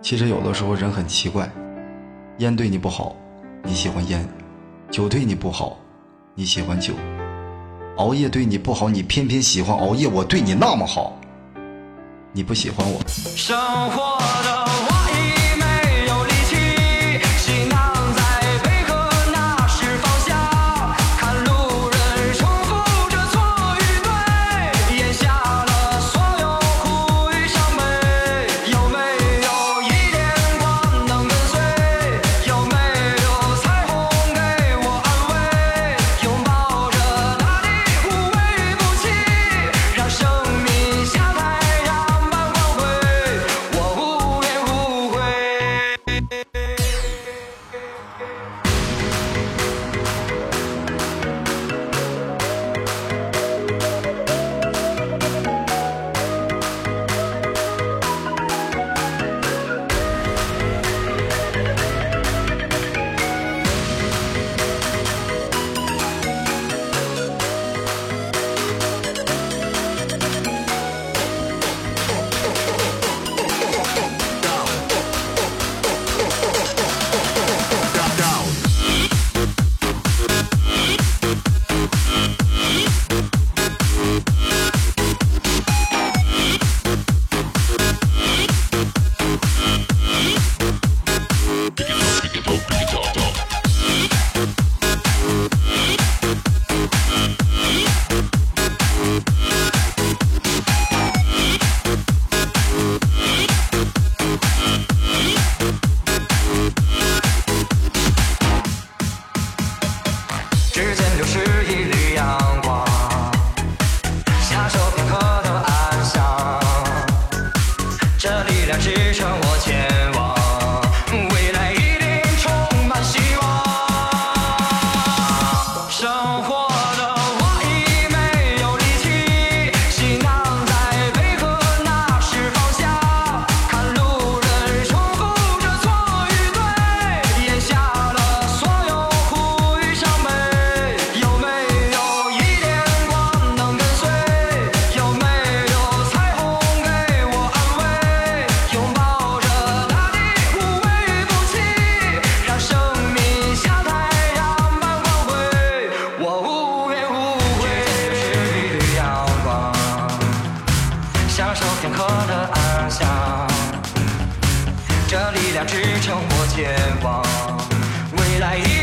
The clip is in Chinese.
其实有的时候人很奇怪烟对你不好你喜欢烟酒对你不好你喜欢酒。熬夜对你不好你偏偏喜欢熬夜我对你那么好你不喜欢我。让支撑我前往未来一